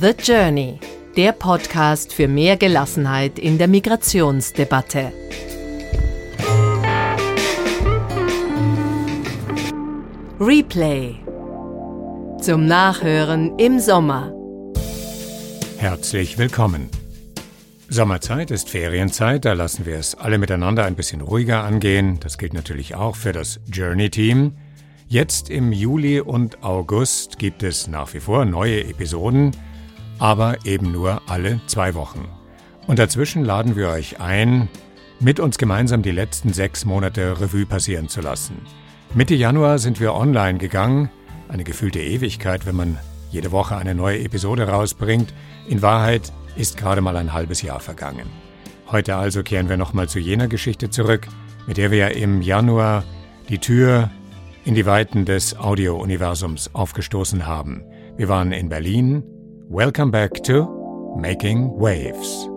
The Journey, der Podcast für mehr Gelassenheit in der Migrationsdebatte. Replay zum Nachhören im Sommer. Herzlich willkommen. Sommerzeit ist Ferienzeit, da lassen wir es alle miteinander ein bisschen ruhiger angehen. Das gilt natürlich auch für das Journey-Team. Jetzt im Juli und August gibt es nach wie vor neue Episoden, aber eben nur alle zwei Wochen. Und dazwischen laden wir euch ein, mit uns gemeinsam die letzten sechs Monate Revue passieren zu lassen. Mitte Januar sind wir online gegangen, eine gefühlte Ewigkeit, wenn man jede Woche eine neue Episode rausbringt. In Wahrheit ist gerade mal ein halbes Jahr vergangen. Heute also kehren wir nochmal zu jener Geschichte zurück, mit der wir im Januar die Tür in die Weiten des Audio-Universums aufgestoßen haben. Wir waren in Berlin. Welcome back to Making Waves.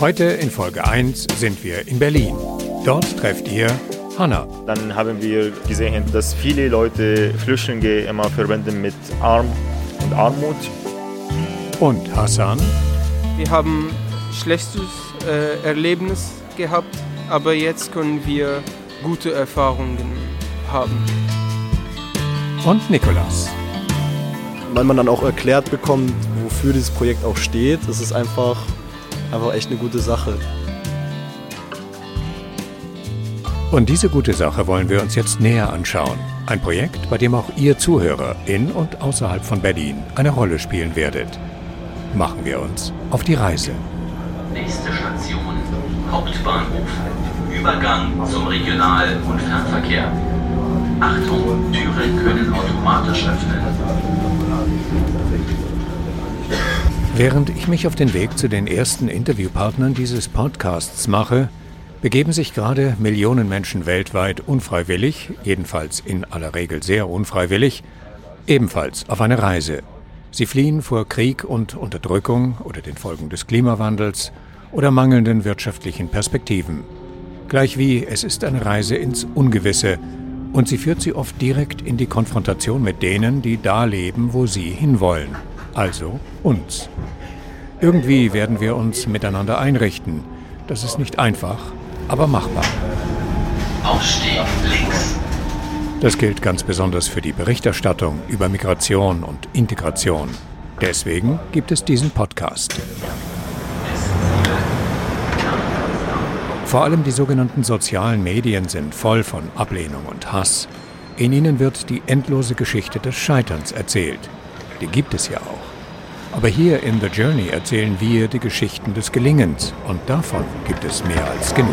Heute in Folge 1 sind wir in Berlin. Dort trefft ihr Hanna. Dann haben wir gesehen, dass viele Leute Flüchtlinge immer verbinden mit Arm und Armut. Und Hassan. Wir haben schlechtes äh, Erlebnis gehabt, aber jetzt können wir gute Erfahrungen haben. Und Nikolas. Wenn man dann auch erklärt bekommt, wofür dieses Projekt auch steht, ist es einfach, einfach echt eine gute Sache. Und diese gute Sache wollen wir uns jetzt näher anschauen. Ein Projekt, bei dem auch ihr Zuhörer in und außerhalb von Berlin eine Rolle spielen werdet. Machen wir uns auf die Reise. Nächste Station, Hauptbahnhof. Übergang zum Regional- und Fernverkehr. Achtung, Türen können automatisch öffnen. Während ich mich auf den Weg zu den ersten Interviewpartnern dieses Podcasts mache, begeben sich gerade Millionen Menschen weltweit unfreiwillig, jedenfalls in aller Regel sehr unfreiwillig, ebenfalls auf eine Reise. Sie fliehen vor Krieg und Unterdrückung oder den Folgen des Klimawandels oder mangelnden wirtschaftlichen Perspektiven. Gleichwie es ist eine Reise ins Ungewisse und sie führt sie oft direkt in die Konfrontation mit denen, die da leben, wo sie hinwollen, also uns. Irgendwie werden wir uns miteinander einrichten. Das ist nicht einfach, aber machbar. Ausstieg links. Das gilt ganz besonders für die Berichterstattung über Migration und Integration. Deswegen gibt es diesen Podcast. Vor allem die sogenannten sozialen Medien sind voll von Ablehnung und Hass. In ihnen wird die endlose Geschichte des Scheiterns erzählt. Die gibt es ja auch. Aber hier in The Journey erzählen wir die Geschichten des Gelingens und davon gibt es mehr als genug.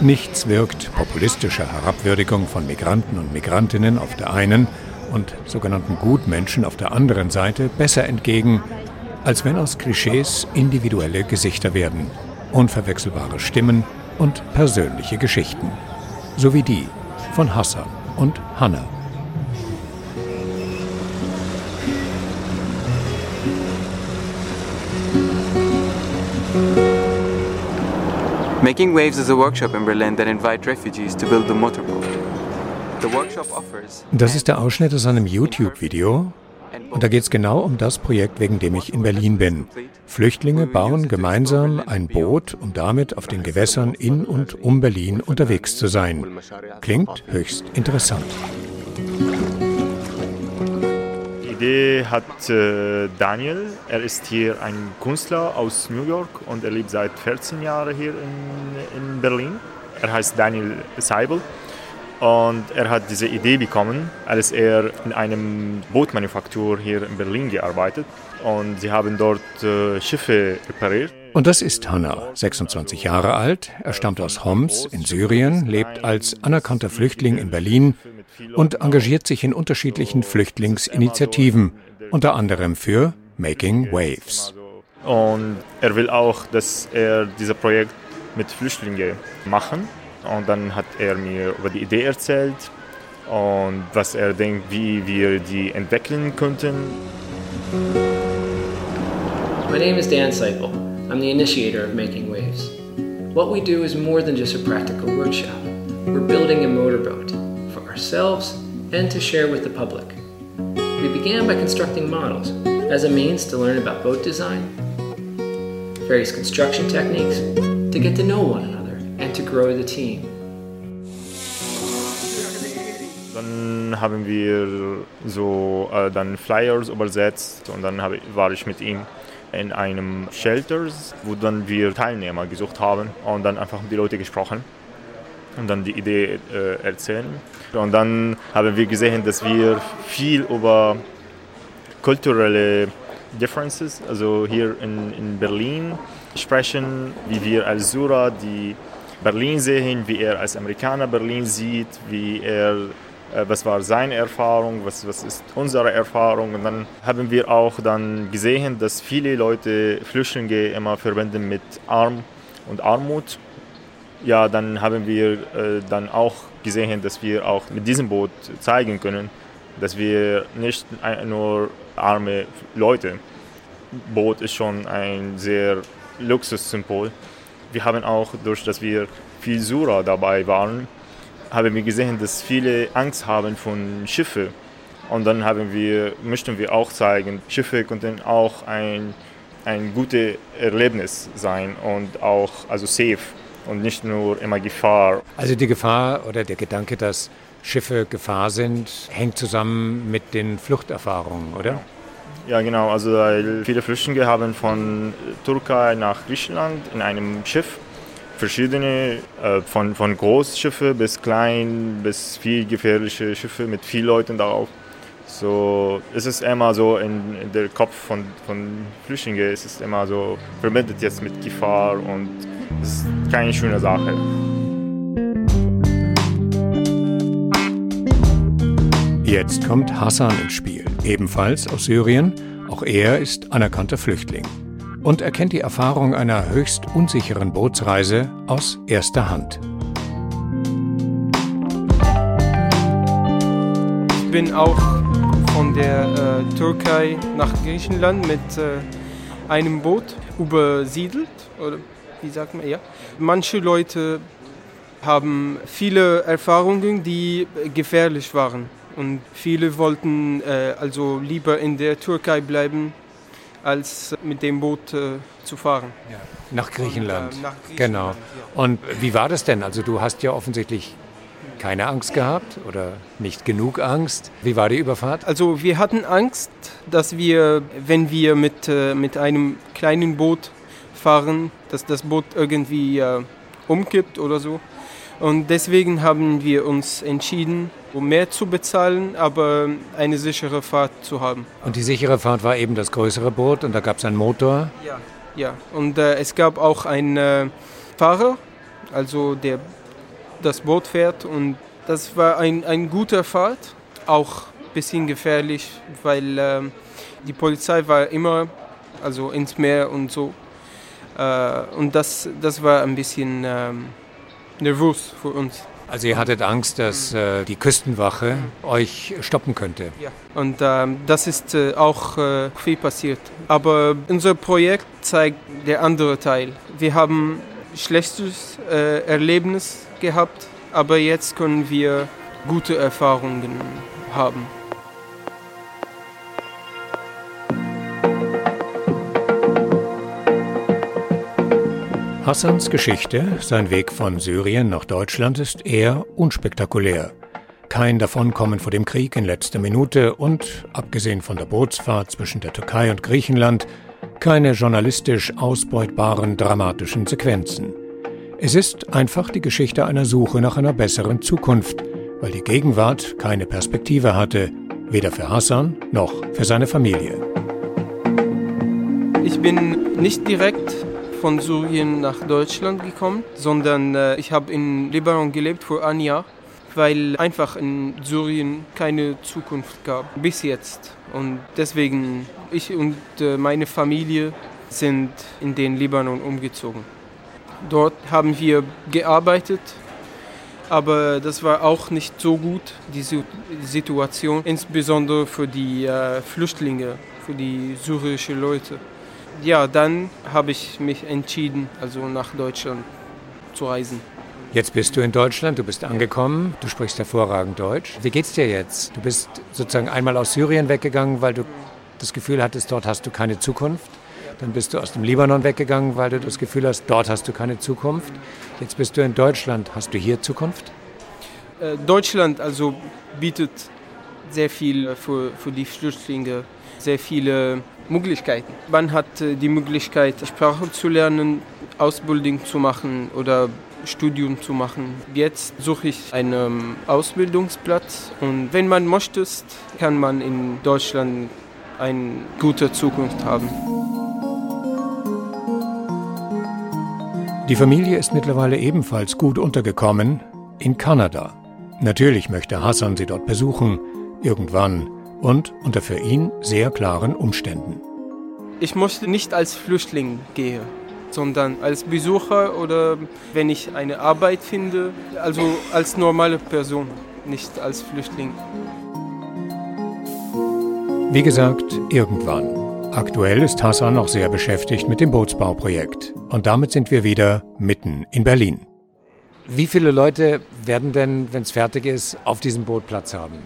Nichts wirkt populistischer Herabwürdigung von Migranten und Migrantinnen auf der einen und sogenannten Gutmenschen auf der anderen Seite besser entgegen, als wenn aus Klischees individuelle Gesichter werden, unverwechselbare Stimmen und persönliche Geschichten. So wie die von Hassan und Hannah. Making Waves is a workshop in Berlin that invites refugees to build a motorboat. The workshop offers Das ist der Ausschnitt aus einem YouTube-Video. Und da geht es genau um das Projekt, wegen dem ich in Berlin bin. Flüchtlinge bauen gemeinsam ein Boot, um damit auf den Gewässern in und um Berlin unterwegs zu sein. Klingt höchst interessant. Die Idee hat äh, Daniel. Er ist hier ein Künstler aus New York und er lebt seit 14 Jahren hier in, in Berlin. Er heißt Daniel Seibel. Und er hat diese Idee bekommen, als er in einem Bootmanufaktur hier in Berlin gearbeitet. Und sie haben dort äh, Schiffe repariert. Und das ist Hanna, 26 Jahre alt. Er stammt aus Homs in Syrien, lebt als anerkannter Flüchtling in Berlin und engagiert sich in unterschiedlichen Flüchtlingsinitiativen, unter anderem für Making Waves. Und er will auch, dass er dieses Projekt mit Flüchtlingen machen. Und dann hat er mir über die Idee erzählt und was er denkt, wie wir die entwickeln könnten. My name is Dan Seipel. I'm the initiator of Making Waves. What we do is more than just a practical workshop. we're building a motorboat for ourselves and to share with the public. We began by constructing models as a means to learn about boat design, various construction techniques, to get to know one another, and to grow the team. Dann haben wir so äh, dann Flyers übersetzt und dann hab, war ich mit ihm in einem Shelter, wo dann wir Teilnehmer gesucht haben und dann einfach mit die Leute gesprochen und dann die Idee äh, erzählen. Und dann haben wir gesehen, dass wir viel über kulturelle Differences, also hier in, in Berlin sprechen, wie wir als Sura die Berlin sehen, wie er als Amerikaner Berlin sieht, wie er äh, was war seine Erfahrung, was, was ist unsere Erfahrung. Und dann haben wir auch dann gesehen, dass viele Leute Flüchtlinge immer verbinden mit Arm und Armut. Ja, dann haben wir äh, dann auch gesehen, dass wir auch mit diesem Boot zeigen können, dass wir nicht nur arme Leute. Boot ist schon ein sehr Luxussymbol. Wir haben auch, durch dass wir viel Sura dabei waren, haben wir gesehen, dass viele Angst haben von Schiffen. Und dann haben wir, möchten wir auch zeigen, Schiffe könnten auch ein, ein gutes Erlebnis sein und auch also safe und nicht nur immer Gefahr. Also die Gefahr oder der Gedanke, dass Schiffe Gefahr sind, hängt zusammen mit den Fluchterfahrungen, oder? Ja, genau. Also viele Flüchtlinge haben von Türkei nach Griechenland in einem Schiff verschiedene, äh, von, von Großschiffe bis klein, bis viel gefährliche Schiffe mit vielen Leuten darauf. So es ist immer so in, in der Kopf von, von Flüchtlingen, es ist immer so verbindet jetzt mit Gefahr und es ist keine schöne Sache. Jetzt kommt Hassan ins Spiel, ebenfalls aus Syrien. Auch er ist anerkannter Flüchtling und erkennt die Erfahrung einer höchst unsicheren Bootsreise aus erster Hand. Ich bin auch von der äh, Türkei nach Griechenland mit äh, einem Boot übersiedelt, oder wie sagt man, ja. Manche Leute haben viele Erfahrungen, die gefährlich waren. Und viele wollten äh, also lieber in der Türkei bleiben, als mit dem Boot äh, zu fahren. Ja. Nach, Griechenland. Und, äh, nach Griechenland. Genau. Ja. Und wie war das denn? Also du hast ja offensichtlich keine Angst gehabt oder nicht genug Angst. Wie war die Überfahrt? Also wir hatten Angst, dass wir, wenn wir mit, äh, mit einem kleinen Boot fahren, dass das Boot irgendwie äh, umkippt oder so. Und deswegen haben wir uns entschieden, um mehr zu bezahlen, aber eine sichere Fahrt zu haben. Und die sichere Fahrt war eben das größere Boot und da gab es einen Motor. Ja, ja. Und äh, es gab auch einen äh, Fahrer, also der das Boot fährt. Und das war ein, ein guter Fahrt, auch ein bisschen gefährlich, weil äh, die Polizei war immer also ins Meer und so. Äh, und das, das war ein bisschen ähm, nervös für uns. Also ihr hattet Angst, dass äh, die Küstenwache euch stoppen könnte. Ja. Und ähm, das ist äh, auch äh, viel passiert. Aber unser Projekt zeigt der andere Teil. Wir haben schlechtes äh, Erlebnis gehabt, aber jetzt können wir gute Erfahrungen haben. Hassans Geschichte, sein Weg von Syrien nach Deutschland, ist eher unspektakulär. Kein Davonkommen vor dem Krieg in letzter Minute und, abgesehen von der Bootsfahrt zwischen der Türkei und Griechenland, keine journalistisch ausbeutbaren dramatischen Sequenzen. Es ist einfach die Geschichte einer Suche nach einer besseren Zukunft, weil die Gegenwart keine Perspektive hatte, weder für Hassan noch für seine Familie. Ich bin nicht direkt von Syrien nach Deutschland gekommen, sondern äh, ich habe in Libanon gelebt vor ein Jahr, weil einfach in Syrien keine Zukunft gab bis jetzt. Und deswegen ich und äh, meine Familie sind in den Libanon umgezogen. Dort haben wir gearbeitet, aber das war auch nicht so gut, die Situation, insbesondere für die äh, Flüchtlinge, für die syrischen Leute. Ja, dann habe ich mich entschieden, also nach Deutschland zu reisen. Jetzt bist du in Deutschland, du bist angekommen, du sprichst hervorragend Deutsch. Wie geht's dir jetzt? Du bist sozusagen einmal aus Syrien weggegangen, weil du das Gefühl hattest, dort hast du keine Zukunft. Dann bist du aus dem Libanon weggegangen, weil du das Gefühl hast, dort hast du keine Zukunft. Jetzt bist du in Deutschland. Hast du hier Zukunft? Äh, Deutschland also bietet sehr viel für, für die Flüchtlinge, sehr viele Möglichkeiten. Man hat äh, die Möglichkeit, Sprache zu lernen, Ausbildung zu machen oder Studium zu machen. Jetzt suche ich einen Ausbildungsplatz und wenn man möchte, kann man in Deutschland eine gute Zukunft haben. Die Familie ist mittlerweile ebenfalls gut untergekommen in Kanada. Natürlich möchte Hassan sie dort besuchen, irgendwann und unter für ihn sehr klaren Umständen. Ich möchte nicht als Flüchtling gehen sondern als Besucher oder wenn ich eine Arbeit finde, also als normale Person, nicht als Flüchtling. Wie gesagt, irgendwann. Aktuell ist Hassan noch sehr beschäftigt mit dem Bootsbauprojekt. Und damit sind wir wieder mitten in Berlin. Wie viele Leute werden denn, wenn es fertig ist, auf diesem Boot Platz haben?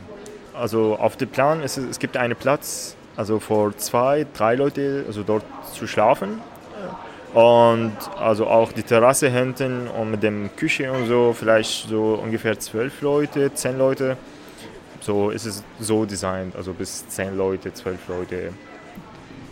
Also auf dem Plan ist es, es gibt einen Platz, also für zwei, drei Leute, also dort zu schlafen. Und also auch die Terrasse hinten und mit dem Küche und so, vielleicht so ungefähr zwölf Leute, zehn Leute. So ist es so designt, also bis zehn Leute, zwölf Leute.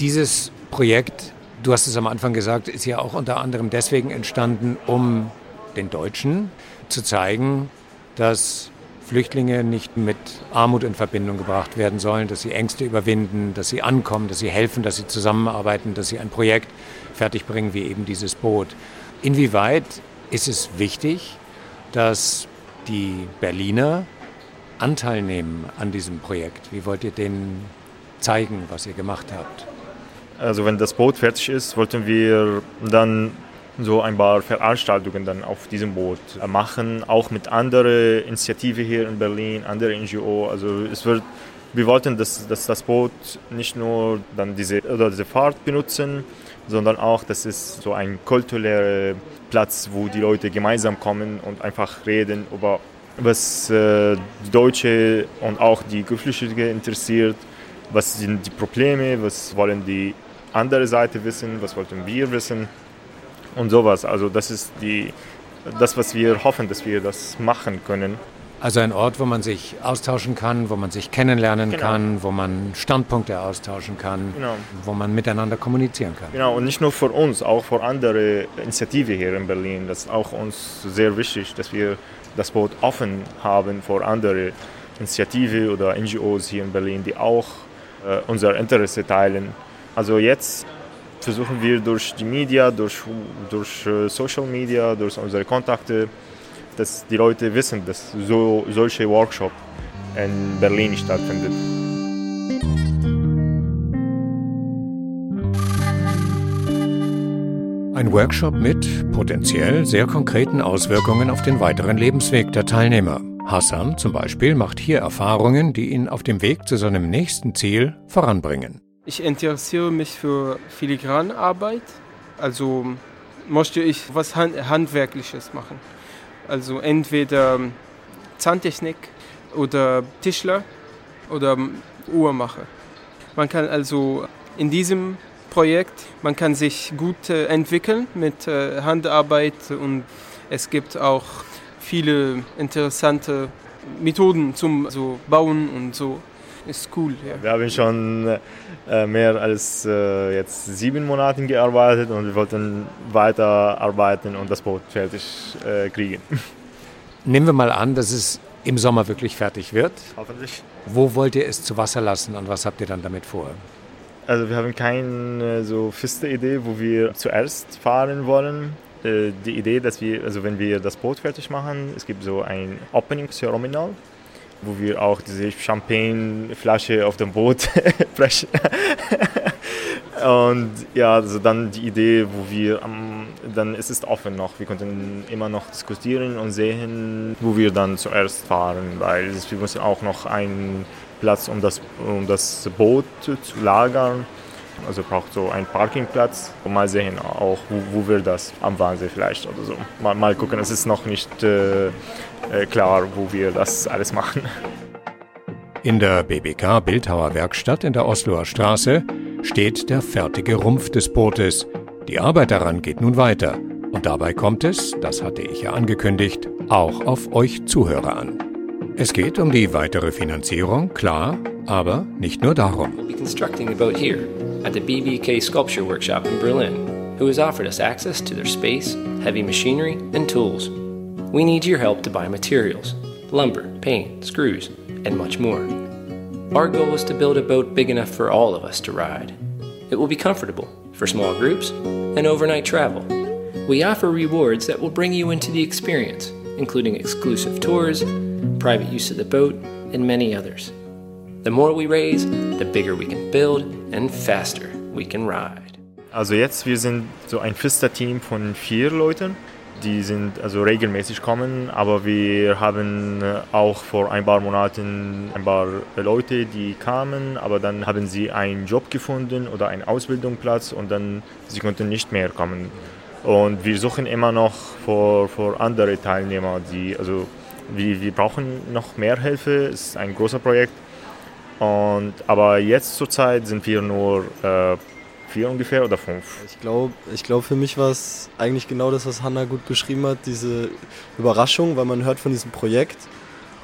Dieses Projekt, du hast es am Anfang gesagt, ist ja auch unter anderem deswegen entstanden, um den Deutschen zu zeigen, dass Flüchtlinge nicht mit Armut in Verbindung gebracht werden sollen, dass sie Ängste überwinden, dass sie ankommen, dass sie helfen, dass sie zusammenarbeiten, dass sie ein Projekt fertigbringen wie eben dieses Boot. Inwieweit ist es wichtig, dass die Berliner Anteil nehmen an diesem Projekt? Wie wollt ihr denen zeigen, was ihr gemacht habt? Also wenn das Boot fertig ist, wollten wir dann so ein paar Veranstaltungen dann auf diesem Boot machen, auch mit anderen Initiativen hier in Berlin, andere NGO. Also es wird, wir wollten, dass, dass das Boot nicht nur dann diese, oder diese Fahrt benutzen, sondern auch, das ist so ein kultureller Platz, wo die Leute gemeinsam kommen und einfach reden über was äh, die Deutsche und auch die Geflüchteten interessiert, was sind die Probleme, was wollen die andere Seite wissen, was wollten wir wissen und sowas. Also das ist die, das, was wir hoffen, dass wir das machen können. Also ein Ort, wo man sich austauschen kann, wo man sich kennenlernen genau. kann, wo man Standpunkte austauschen kann, genau. wo man miteinander kommunizieren kann. Genau, und nicht nur für uns, auch für andere Initiativen hier in Berlin. Das ist auch uns sehr wichtig, dass wir das Boot offen haben für andere Initiativen oder NGOs hier in Berlin, die auch äh, unser Interesse teilen. Also jetzt versuchen wir durch die Media, durch, durch äh, Social Media, durch unsere Kontakte, dass die Leute wissen, dass so solche Workshop in Berlin stattfindet. Ein Workshop mit potenziell sehr konkreten Auswirkungen auf den weiteren Lebensweg der Teilnehmer. Hassan zum Beispiel macht hier Erfahrungen, die ihn auf dem Weg zu seinem nächsten Ziel voranbringen. Ich interessiere mich für Filigranarbeit, also möchte ich was Handwerkliches machen. Also entweder Zahntechnik oder Tischler oder Uhrmacher. Man kann also in diesem Projekt, man kann sich gut äh, entwickeln mit äh, Handarbeit und es gibt auch viele interessante Methoden zum so Bauen und so. Ist cool. Ja. Wir haben schon äh, mehr als äh, jetzt sieben Monate gearbeitet und wir wollten weiter arbeiten und das Boot fertig äh, kriegen. Nehmen wir mal an, dass es im Sommer wirklich fertig wird. Hoffentlich. Wo wollt ihr es zu Wasser lassen und was habt ihr dann damit vor? Also wir haben keine so feste Idee, wo wir zuerst fahren wollen. Die Idee, dass wir, also wenn wir das Boot fertig machen, es gibt so ein Opening-Ceremonal wo wir auch diese Champagneflasche auf dem Boot brechen. Und ja, also dann die Idee, wo wir, um, dann ist es offen noch. Wir könnten immer noch diskutieren und sehen, wo wir dann zuerst fahren, weil wir müssen auch noch einen Platz, um das, um das Boot zu lagern. Also braucht so einen Parkingplatz. Und mal sehen auch, wo, wo wir das am Wannsee vielleicht oder so. Mal, mal gucken, es ist noch nicht äh, äh klar, wo wir das alles machen. In der BBK Bildhauer Werkstatt in der Osloer Straße steht der fertige Rumpf des Bootes. Die Arbeit daran geht nun weiter. Und dabei kommt es, das hatte ich ja angekündigt, auch auf euch Zuhörer an. Es geht um die weitere Finanzierung, klar, aber nicht nur darum. We'll be constructing a boat here at the BBK Sculpture Workshop in Berlin, who has offered us access to their space, heavy machinery, and tools. We need your help to buy materials, lumber, paint, screws, and much more. Our goal is to build a boat big enough for all of us to ride. It will be comfortable for small groups and overnight travel. We offer rewards that will bring you into the experience, including exclusive tours, private use of the boat, and many others. The more we raise, the bigger we can build and faster we can ride. Also jetzt, wir sind so ein fester Team von vier Leuten die sind also regelmäßig kommen, aber wir haben auch vor ein paar Monaten ein paar Leute, die kamen, aber dann haben sie einen Job gefunden oder einen Ausbildungsplatz und dann sie konnten nicht mehr kommen. Und wir suchen immer noch für, für andere Teilnehmer, die also wir, wir brauchen noch mehr Hilfe. Es ist ein großes Projekt. Und, aber jetzt zurzeit sind wir nur äh, vier ungefähr oder fünf? Ich glaube, ich glaub, für mich war es eigentlich genau das, was Hanna gut beschrieben hat, diese Überraschung, weil man hört von diesem Projekt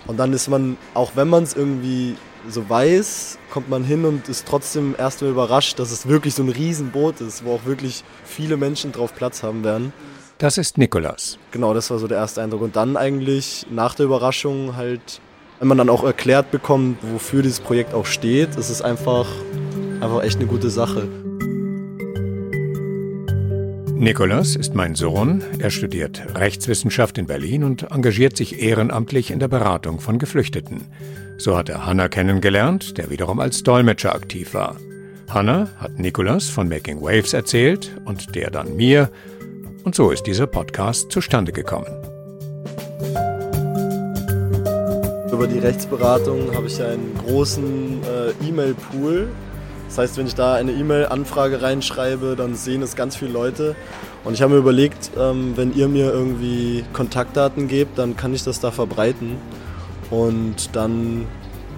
und dann ist man, auch wenn man es irgendwie so weiß, kommt man hin und ist trotzdem erstmal überrascht, dass es wirklich so ein Riesenboot ist, wo auch wirklich viele Menschen drauf Platz haben werden. Das ist Nikolas. Genau, das war so der erste Eindruck. Und dann eigentlich nach der Überraschung halt, wenn man dann auch erklärt bekommt, wofür dieses Projekt auch steht, ist es einfach, einfach echt eine gute Sache. Nikolas ist mein Sohn. Er studiert Rechtswissenschaft in Berlin und engagiert sich ehrenamtlich in der Beratung von Geflüchteten. So hat er Hanna kennengelernt, der wiederum als Dolmetscher aktiv war. Hanna hat Nikolas von Making Waves erzählt und der dann mir. Und so ist dieser Podcast zustande gekommen. Über die Rechtsberatung habe ich einen großen äh, E-Mail-Pool das heißt, wenn ich da eine E-Mail-Anfrage reinschreibe, dann sehen es ganz viele Leute. Und ich habe mir überlegt, ähm, wenn ihr mir irgendwie Kontaktdaten gebt, dann kann ich das da verbreiten. Und dann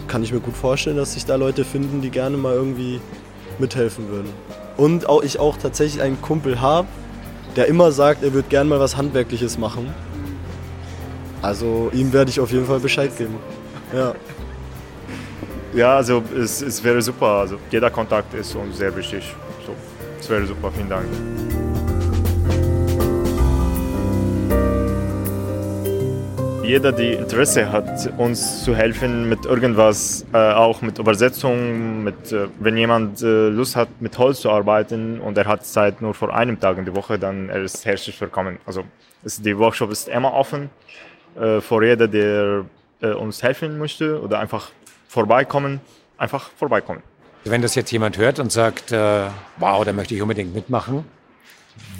kann ich mir gut vorstellen, dass sich da Leute finden, die gerne mal irgendwie mithelfen würden. Und auch ich auch tatsächlich einen Kumpel habe, der immer sagt, er würde gerne mal was Handwerkliches machen. Also ihm werde ich auf jeden Fall Bescheid geben. Ja. Ja, also es, es wäre super. Also jeder Kontakt ist uns sehr wichtig. So, es wäre super. Vielen Dank. Jeder, der Interesse hat, uns zu helfen mit irgendwas, äh, auch mit Übersetzung, mit, äh, wenn jemand äh, Lust hat, mit Holz zu arbeiten und er hat Zeit nur vor einem Tag in der Woche, dann er ist herzlich willkommen. Also ist, der Workshop ist immer offen äh, für jeder, der äh, uns helfen möchte oder einfach vorbeikommen, einfach vorbeikommen. Wenn das jetzt jemand hört und sagt, äh, wow, da möchte ich unbedingt mitmachen,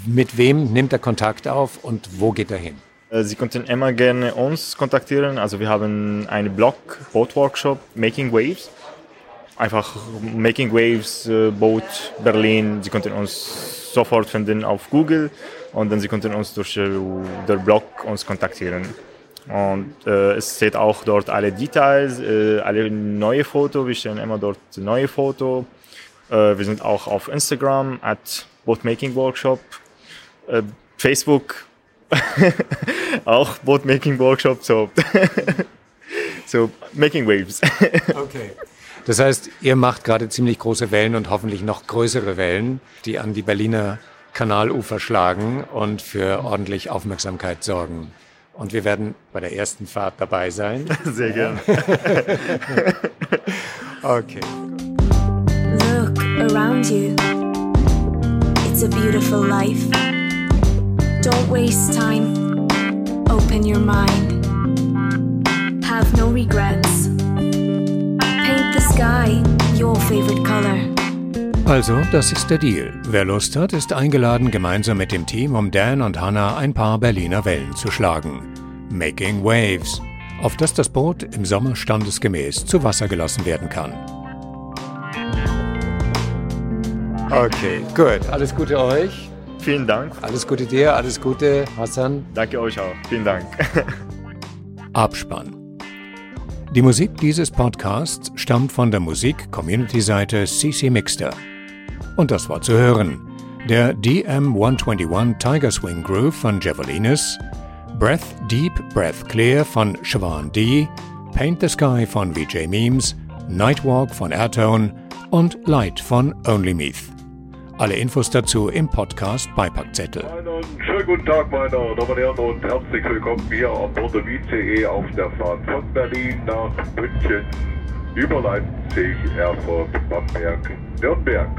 mit wem nimmt er Kontakt auf und wo geht er hin? Äh, Sie könnten immer gerne uns kontaktieren. Also wir haben einen Blog, Boat Workshop, Making Waves. Einfach Making Waves, äh, Boat Berlin. Sie könnten uns sofort finden auf Google und dann Sie könnten uns durch den Blog uns kontaktieren. Und äh, es steht auch dort alle Details, äh, alle neue Fotos. Wir stellen immer dort neue Fotos. Äh, wir sind auch auf Instagram at Boatmaking Workshop, äh, Facebook auch Boatmaking Workshop. So, so Making Waves. okay. Das heißt, ihr macht gerade ziemlich große Wellen und hoffentlich noch größere Wellen, die an die Berliner Kanalufer schlagen und für ordentlich Aufmerksamkeit sorgen. Und wir werden bei der ersten Fahrt dabei sein. Sehr gerne. okay. Look around you. It's a beautiful life. Don't waste time. Open your mind. Have no regrets. Paint the sky your favorite color. Also, das ist der Deal. Wer Lust hat, ist eingeladen, gemeinsam mit dem Team um Dan und Hannah ein paar Berliner Wellen zu schlagen. Making Waves, auf das das Boot im Sommer standesgemäß zu Wasser gelassen werden kann. Okay, gut. Alles Gute euch. Vielen Dank. Alles Gute dir, alles Gute, Hassan. Danke euch auch. Vielen Dank. Abspann. Die Musik dieses Podcasts stammt von der Musik-Community-Seite CC Mixter. Und das war zu hören. Der DM121 Tiger Swing Groove von Javelinas, Breath Deep, Breath Clear von Siobhan D., Paint the Sky von VJ Memes, Nightwalk von Airtone und Light von Only Meath. Alle Infos dazu im Podcast Beipackzettel. Einen schönen guten Tag, meine Damen und Herren, und herzlich willkommen hier an Bord ICE auf der Fahrt von Berlin nach München über Leipzig, Erfurt, Bamberg, Nürnberg.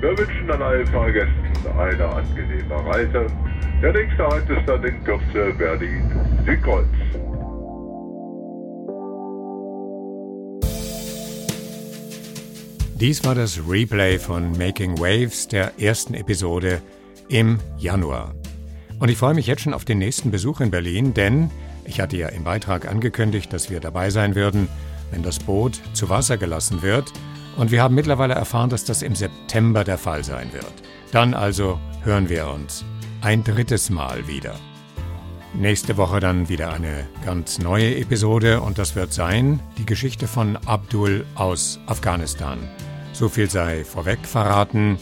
Wir wünschen an allen Fahrgästen eine angenehme Reise. Der nächste Halt ist dann in Kürze Berlin-Südkreuz. Dies war das Replay von Making Waves der ersten Episode im Januar. Und ich freue mich jetzt schon auf den nächsten Besuch in Berlin, denn ich hatte ja im Beitrag angekündigt, dass wir dabei sein würden, wenn das Boot zu Wasser gelassen wird. Und wir haben mittlerweile erfahren, dass das im September der Fall sein wird. Dann also hören wir uns ein drittes Mal wieder. Nächste Woche dann wieder eine ganz neue Episode und das wird sein die Geschichte von Abdul aus Afghanistan. So viel sei vorweg verraten.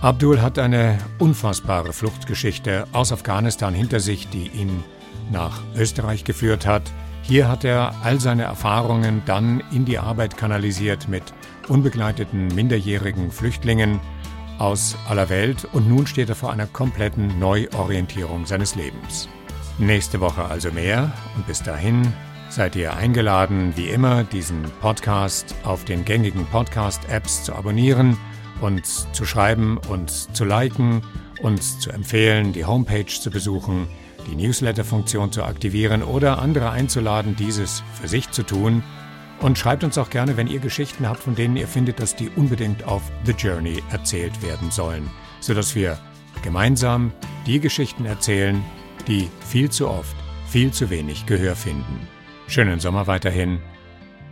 Abdul hat eine unfassbare Fluchtgeschichte aus Afghanistan hinter sich, die ihn nach Österreich geführt hat. Hier hat er all seine Erfahrungen dann in die Arbeit kanalisiert mit unbegleiteten minderjährigen Flüchtlingen aus aller Welt und nun steht er vor einer kompletten Neuorientierung seines Lebens. Nächste Woche also mehr und bis dahin seid ihr eingeladen, wie immer, diesen Podcast auf den gängigen Podcast-Apps zu abonnieren, uns zu schreiben, uns zu liken, uns zu empfehlen, die Homepage zu besuchen, die Newsletter-Funktion zu aktivieren oder andere einzuladen, dieses für sich zu tun. Und schreibt uns auch gerne, wenn ihr Geschichten habt, von denen ihr findet, dass die unbedingt auf The Journey erzählt werden sollen, sodass wir gemeinsam die Geschichten erzählen, die viel zu oft, viel zu wenig Gehör finden. Schönen Sommer weiterhin.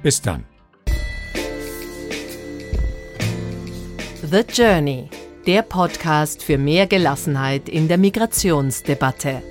Bis dann. The Journey, der Podcast für mehr Gelassenheit in der Migrationsdebatte.